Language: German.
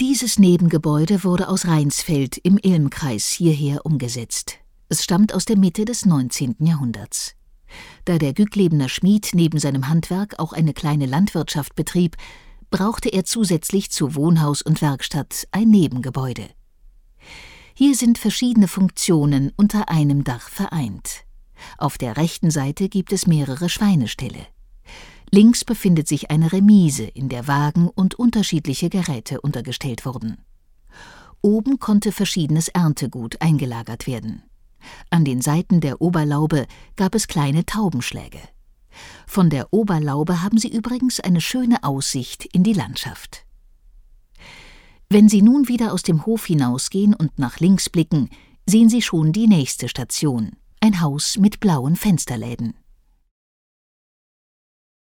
Dieses Nebengebäude wurde aus Rheinsfeld im Ilmkreis hierher umgesetzt. Es stammt aus der Mitte des 19. Jahrhunderts. Da der Gücklebener Schmied neben seinem Handwerk auch eine kleine Landwirtschaft betrieb, brauchte er zusätzlich zu Wohnhaus und Werkstatt ein Nebengebäude. Hier sind verschiedene Funktionen unter einem Dach vereint. Auf der rechten Seite gibt es mehrere Schweineställe. Links befindet sich eine Remise, in der Wagen und unterschiedliche Geräte untergestellt wurden. Oben konnte verschiedenes Erntegut eingelagert werden. An den Seiten der Oberlaube gab es kleine Taubenschläge. Von der Oberlaube haben Sie übrigens eine schöne Aussicht in die Landschaft. Wenn Sie nun wieder aus dem Hof hinausgehen und nach links blicken, sehen Sie schon die nächste Station, ein Haus mit blauen Fensterläden.